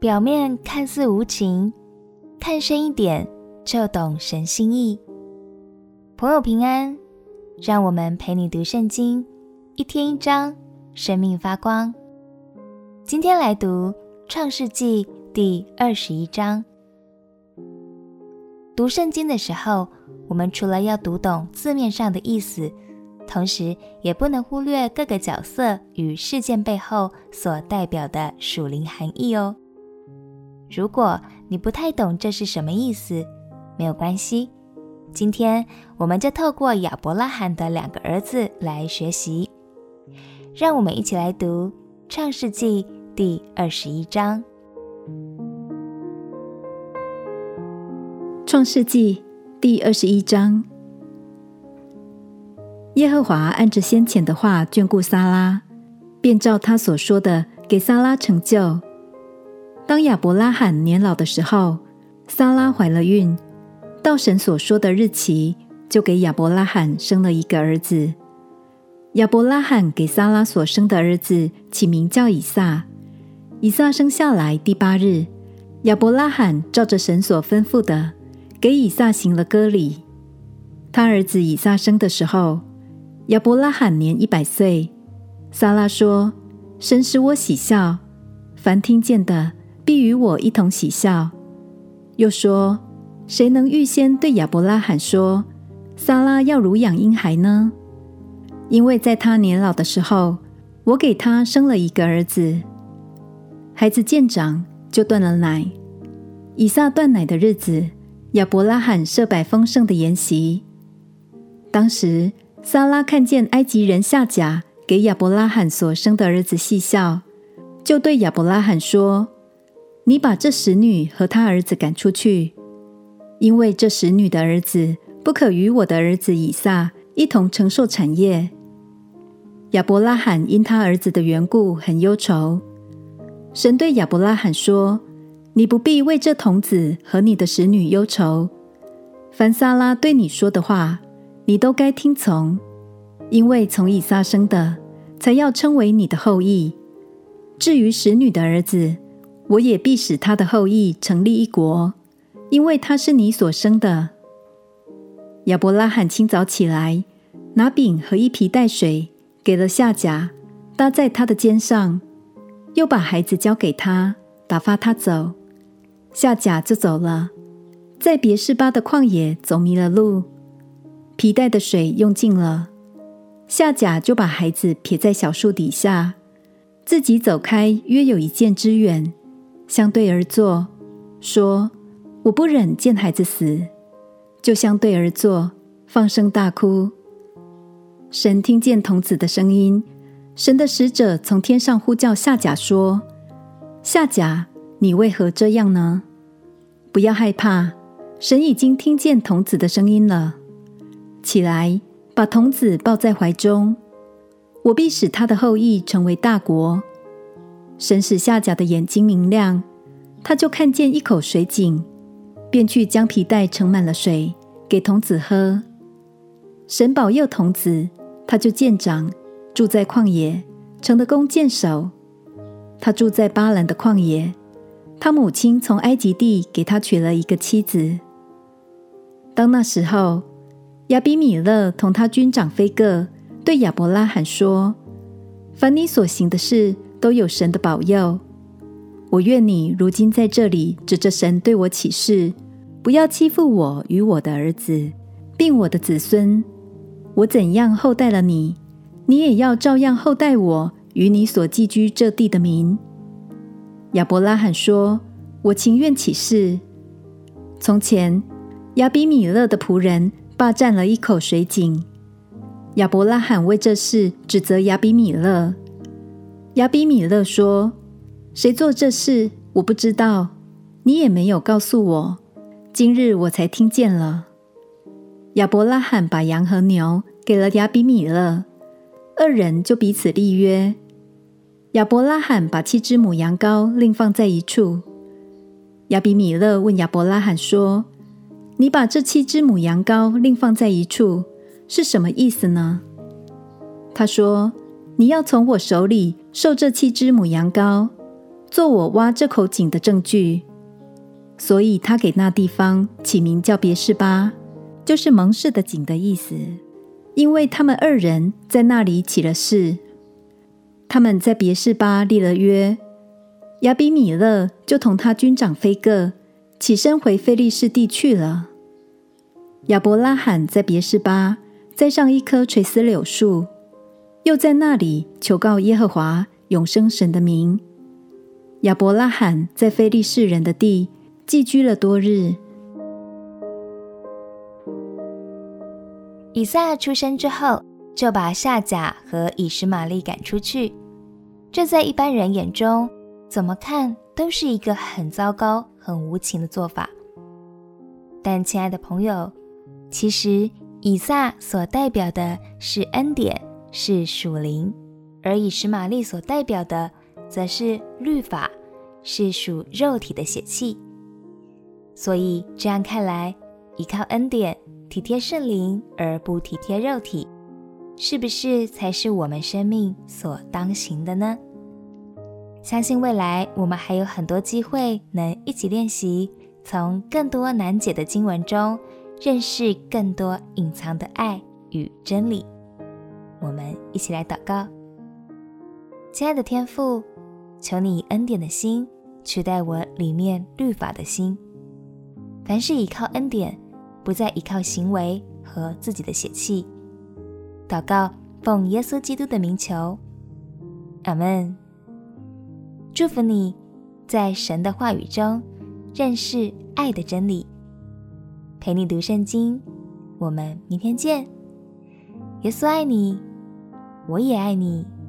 表面看似无情，看深一点就懂神心意。朋友平安，让我们陪你读圣经，一天一章，生命发光。今天来读创世纪第二十一章。读圣经的时候，我们除了要读懂字面上的意思，同时也不能忽略各个角色与事件背后所代表的属灵含义哦。如果你不太懂这是什么意思，没有关系。今天我们就透过亚伯拉罕的两个儿子来学习。让我们一起来读创世纪第二十一章。创世纪第二十一章，耶和华按着先前的话眷顾撒拉，便照他所说的给撒拉成就。当亚伯拉罕年老的时候，撒拉怀了孕，到神所说的日期，就给亚伯拉罕生了一个儿子。亚伯拉罕给撒拉所生的儿子起名叫以撒。以撒生下来第八日，亚伯拉罕照着神所吩咐的。给以撒行了割礼。他儿子以撒生的时候，亚伯拉罕年一百岁。撒拉说：“神使我喜笑，凡听见的必与我一同喜笑。”又说：“谁能预先对亚伯拉罕说，撒拉要乳养婴孩呢？因为在他年老的时候，我给他生了一个儿子。孩子渐长，就断了奶。以撒断奶的日子。”亚伯拉罕设摆丰盛的筵席。当时，撒拉看见埃及人夏甲给亚伯拉罕所生的儿子戏笑，就对亚伯拉罕说：“你把这使女和她儿子赶出去，因为这使女的儿子不可与我的儿子以撒一同承受产业。”亚伯拉罕因他儿子的缘故很忧愁。神对亚伯拉罕说。你不必为这童子和你的使女忧愁。凡撒拉对你说的话，你都该听从，因为从以撒生的，才要称为你的后裔。至于使女的儿子，我也必使他的后裔成立一国，因为他是你所生的。亚伯拉罕清早起来，拿饼和一皮带水，给了夏甲，搭在他的肩上，又把孩子交给他，打发他走。夏甲就走了，在别是巴的旷野走迷了路，皮带的水用尽了。夏甲就把孩子撇在小树底下，自己走开约有一箭之远，相对而坐，说：“我不忍见孩子死。”就相对而坐，放声大哭。神听见童子的声音，神的使者从天上呼叫夏甲说：“夏甲。”你为何这样呢？不要害怕，神已经听见童子的声音了。起来，把童子抱在怀中，我必使他的后裔成为大国。神使夏甲的眼睛明亮，他就看见一口水井，便去将皮带盛满了水，给童子喝。神保佑童子，他就见长，住在旷野，成了弓箭手。他住在巴兰的旷野。他母亲从埃及地给他娶了一个妻子。当那时候，亚比米勒同他军长非各对亚伯拉罕说：“凡你所行的事，都有神的保佑。我愿你如今在这里指着神对我起誓，不要欺负我与我的儿子，并我的子孙。我怎样厚待了你，你也要照样厚待我与你所寄居这地的民。”亚伯拉罕说：“我情愿起誓。从前，亚比米勒的仆人霸占了一口水井。亚伯拉罕为这事指责亚比米勒。亚比米勒说：‘谁做这事，我不知道，你也没有告诉我。今日我才听见了。’亚伯拉罕把羊和牛给了亚比米勒，二人就彼此立约。”亚伯拉罕把七只母羊羔另放在一处。亚比米勒问亚伯拉罕说：“你把这七只母羊羔另放在一处，是什么意思呢？”他说：“你要从我手里受这七只母羊羔，做我挖这口井的证据。所以他给那地方起名叫别是巴，就是蒙氏的井的意思。因为他们二人在那里起了誓，他们在别是巴立了约。亚比米勒就同他军长非各起身回非利士地去了。亚伯拉罕在别是巴栽上一棵垂丝柳树，又在那里求告耶和华永生神的名。亚伯拉罕在非利士人的地寄居了多日。以撒出生之后，就把夏甲和以实玛利赶出去。这在一般人眼中，怎么看都是一个很糟糕、很无情的做法。但亲爱的朋友，其实以撒所代表的是恩典，是属灵；而以实玛利所代表的，则是律法，是属肉体的血气。所以这样看来，依靠恩典。体贴圣灵而不体贴肉体，是不是才是我们生命所当行的呢？相信未来我们还有很多机会能一起练习，从更多难解的经文中认识更多隐藏的爱与真理。我们一起来祷告，亲爱的天父，求你以恩典的心取代我里面律法的心，凡事依靠恩典。不再依靠行为和自己的血气，祷告，奉耶稣基督的名求，阿门。祝福你，在神的话语中认识爱的真理，陪你读圣经。我们明天见。耶稣爱你，我也爱你。